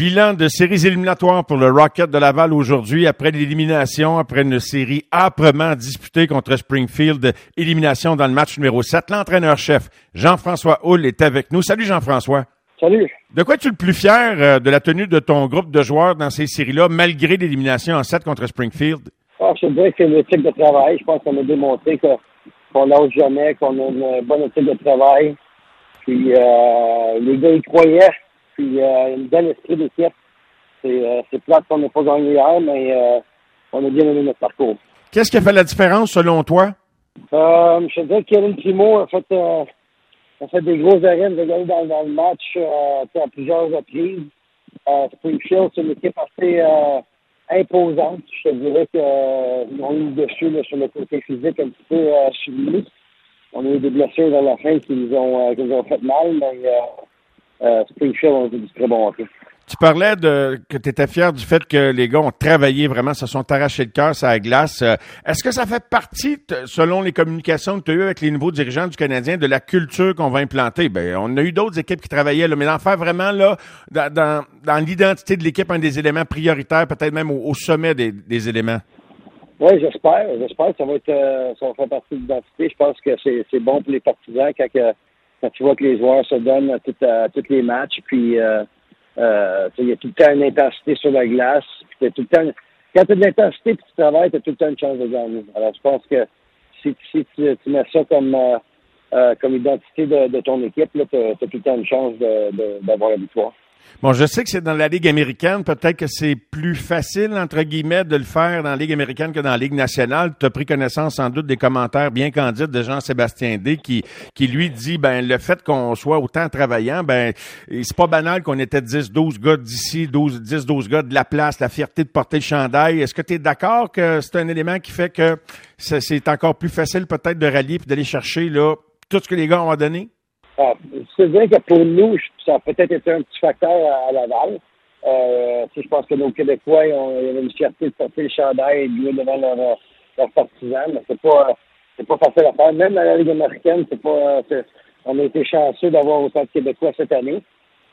Bilan de séries éliminatoires pour le Rocket de Laval aujourd'hui après l'élimination, après une série âprement disputée contre Springfield, élimination dans le match numéro 7. L'entraîneur-chef Jean-François Hull est avec nous. Salut Jean-François. Salut. De quoi es-tu le plus fier euh, de la tenue de ton groupe de joueurs dans ces séries-là, malgré l'élimination en 7 contre Springfield? Ah, je dirais que c'est l'éthique de travail. Je pense qu'on a démontré qu'on lâche jamais, qu'on a une bonne éthique de travail. Puis euh, les gars y croyaient. Puis euh, une belle esprit d'équipe. C'est euh, plate qu'on n'a pas gagné hier, mais euh, on a bien aimé notre parcours. Qu'est-ce qui a fait la différence selon toi? Euh, je te dirais que Kevin Primo a fait euh, on fait des gros arrêts de gagner dans, dans, le match à plusieurs reprises. Springfield, c'est une équipe assez imposante. Je te dirais qu'ils ont eu dessus là, sur le côté physique un petit peu suivi. On a eu des blessures dans la fin qui nous ont, qui nous ont fait mal, mais Springfield ont été du très bon hockey. Tu parlais de que tu étais fier du fait que les gars ont travaillé vraiment, se sont arrachés le cœur sur la glace. Euh, est-ce que ça fait partie, selon les communications que tu as eues avec les nouveaux dirigeants du Canadien, de la culture qu'on va implanter? Ben, on a eu d'autres équipes qui travaillaient, là, mais d'en faire vraiment là, dans, dans, dans l'identité de l'équipe, un des éléments prioritaires, peut-être même au, au sommet des, des, éléments. Oui, j'espère. J'espère que ça va être euh, ça va faire partie de l'identité. Je pense que c'est bon pour les partisans quand, quand tu vois que les joueurs se donnent à, tout, à, tous les matchs. Puis euh, euh, il y a tout le temps une intensité sur la glace. Puis tout le temps, quand tu as de l'intensité et tu travailles, tu as tout le temps une chance de gagner. Alors, je pense que si, si tu, tu, mets ça comme, euh, euh, comme identité de, de, ton équipe, tu as, tout le temps une chance d'avoir la victoire. Bon, je sais que c'est dans la Ligue américaine. Peut-être que c'est plus facile, entre guillemets, de le faire dans la Ligue américaine que dans la Ligue nationale. Tu as pris connaissance sans doute des commentaires bien candides de Jean-Sébastien D qui, qui lui dit, ben, le fait qu'on soit autant travaillant, ben, c'est pas banal qu'on était 10, 12 gars d'ici, 12, 10, 12 gars de la place, la fierté de porter le chandail. Est-ce que tu es d'accord que c'est un élément qui fait que c'est encore plus facile peut-être de rallier puis d'aller chercher, là, tout ce que les gars ont donné? Ah, c'est vrai que pour nous, ça a peut-être été un petit facteur à, à Laval. Euh, je pense que nos Québécois, ils, ont, ils avaient une fierté de porter le chandail et de jouer devant leurs leur partisans, mais c'est pas c'est pas facile à faire. Même dans la Ligue américaine, c'est pas on a été chanceux d'avoir autant de Québécois cette année.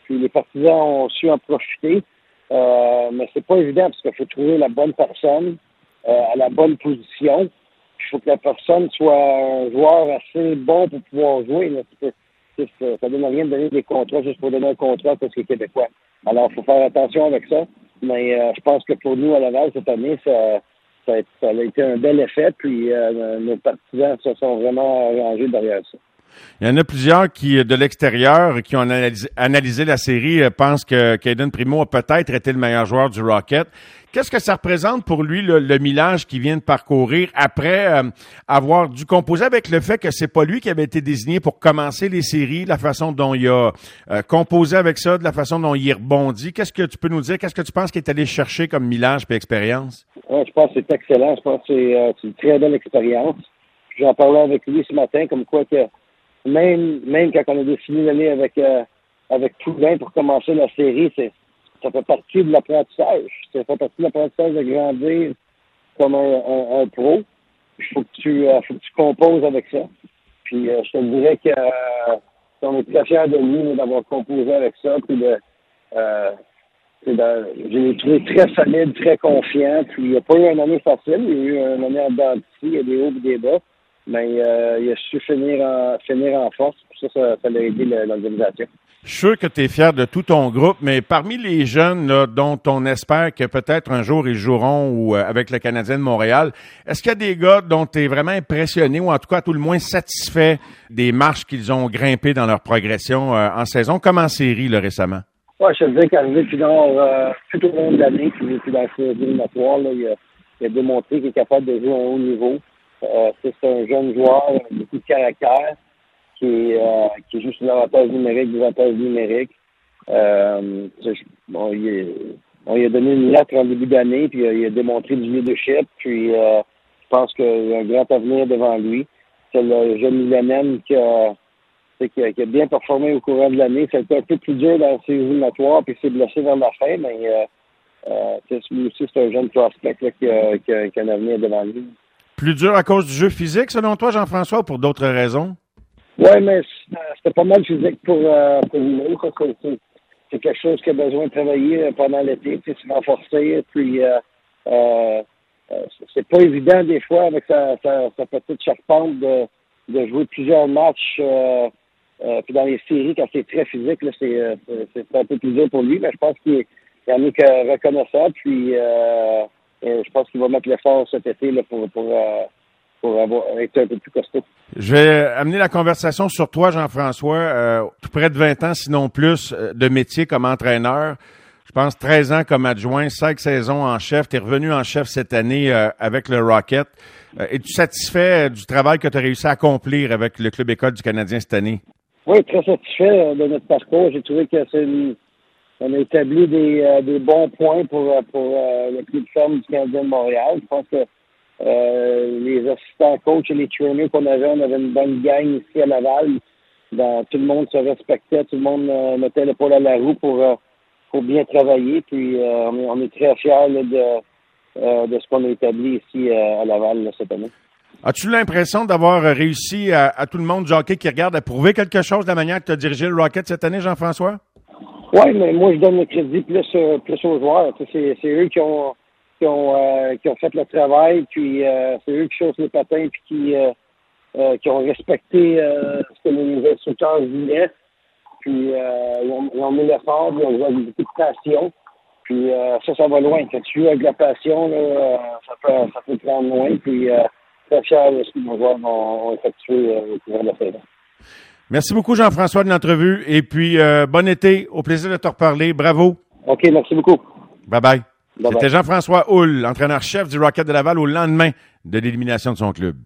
Puis les partisans ont su en profiter. Euh, mais c'est pas évident parce qu'il faut trouver la bonne personne euh, à la bonne position. Il faut que la personne soit un joueur assez bon pour pouvoir jouer. Là ça donne rien de donner des contrats juste pour donner un contrat parce que Québécois. Alors, il faut faire attention avec ça. Mais euh, je pense que pour nous, à Laval, cette année, ça, a, été un bel effet. Puis euh, nos partisans se sont vraiment rangés derrière ça. Il y en a plusieurs qui, de l'extérieur, qui ont analysé, la série, euh, pensent que Caden Primo a peut-être été le meilleur joueur du Rocket. Qu'est-ce que ça représente pour lui, le, le millage qu'il vient de parcourir après euh, avoir dû composer avec le fait que c'est pas lui qui avait été désigné pour commencer les séries, la façon dont il a euh, composé avec ça, de la façon dont il rebondit? Qu'est-ce que tu peux nous dire? Qu'est-ce que tu penses qu'il est allé chercher comme millage et expérience? Ouais, je pense que c'est excellent. Je pense que c'est une très belle expérience. J'en parlais avec lui ce matin, comme quoi que même, même quand on a décidé d'aller avec, euh, avec Poulain pour commencer la série, c'est, ça fait partie de l'apprentissage. Ça fait partie de l'apprentissage de grandir comme un, un, pro. Il faut que tu, euh, faut que tu composes avec ça. Puis euh, je te dirais que euh, on est très fiers de lui d'avoir composé avec ça. Puis de, euh, je l'ai trouvé très solide, très confiant. Puis il n'y a pas eu une année facile. Il y a eu une année en dentiste. Il y a des hauts et des bas mais euh, il a su finir en, finir en force. Puis ça, ça, ça a aidé l'organisation. Je suis sûr que tu es fier de tout ton groupe, mais parmi les jeunes là, dont on espère que peut-être un jour ils joueront ou euh, avec le Canadien de Montréal, est-ce qu'il y a des gars dont tu es vraiment impressionné ou en tout cas à tout le moins satisfait des marches qu'ils ont grimpées dans leur progression euh, en saison, comme en série là, récemment? Oui, je te dis qu'arrivé puis euh, tout au long de l'année, puis, puis dans la série éliminatoire, il, a, il a démontré qu'il est capable de jouer à un haut niveau. Euh, c'est un jeune joueur beaucoup de caractère qui, euh, qui joue sur l'avantage numérique, des avantages numériques. Euh, bon, il, on lui a donné une lettre en début d'année, puis il a démontré du leadership, puis euh, je pense qu'il a un grand avenir devant lui. C'est le jeune millénaire qui a, qui, a, a bien performé au courant de l'année. C'était un peu plus dur dans ses éliminatoires, puis s'est blessé vers la fin, mais euh, euh, lui aussi, c'est un jeune prospect là, a, a, qui a un avenir devant lui. Plus dur à cause du jeu physique, selon toi, Jean-François, ou pour d'autres raisons? Oui, mais c'était pas mal physique pour, euh, pour lui. c'est quelque chose qui a besoin de travailler pendant l'été, se renforcer. Puis c'est pas évident des fois avec sa, sa, petite charpente de, de jouer plusieurs matchs. puis dans les séries, quand c'est très physique, c'est, un peu plus dur pour lui, mais je pense qu'il y en a que reconnaissant. Puis je pense qu'il va mettre l'effort cet été là, pour, pour, pour avoir, être un peu plus costaud. Je vais amener la conversation sur toi, Jean-François. Euh, tout près de 20 ans, sinon plus, euh, de métier comme entraîneur. Je pense 13 ans comme adjoint, 5 saisons en chef. Tu es revenu en chef cette année euh, avec le Rocket. Es-tu satisfait du travail que tu as réussi à accomplir avec le Club École du Canadien cette année? Oui, très satisfait de notre parcours. J'ai trouvé que c'est on a établi des, des bons points pour, pour le club ferme du Canadien de Montréal. Je pense que euh, les assistants coachs et les trainers qu'on avait, on avait une bonne gang ici à Laval. Tout le monde se respectait, tout le monde euh, mettait l'épaule à la roue pour, euh, pour bien travailler. Puis on, est, on, est, très fiers de, de ce qu'on a établi ici à Laval cette année. As-tu l'impression d'avoir réussi à, tout le monde du qui regarde à prouver quelque chose de la manière que tu as dirigé le Rocket cette année, Jean-François? Oui, mais moi je donne le crédit plus, plus aux joueurs. C'est eux qui ont qui ont, euh, qui ont fait le travail, puis euh, c'est eux qui chaussent les patins, puis qui, euh, qui ont respecté ce que les instructeurs disaient. Puis ils ont, ils, ont, mis l'effort, ils ont joué avec beaucoup de passion. Puis ça, ça va loin. Quand tu joues avec la passion, là, ça, peut, ça peut prendre loin. Puis très fier de ce que nos joueurs ont, effectué au cours de la saison. Merci beaucoup, Jean-François, de l'entrevue. Et puis, bon été. Au plaisir de te reparler. Bravo. OK, merci beaucoup. Bye-bye. C'était Jean-François Hull, entraîneur-chef du Rocket de Laval au lendemain de l'élimination de son club.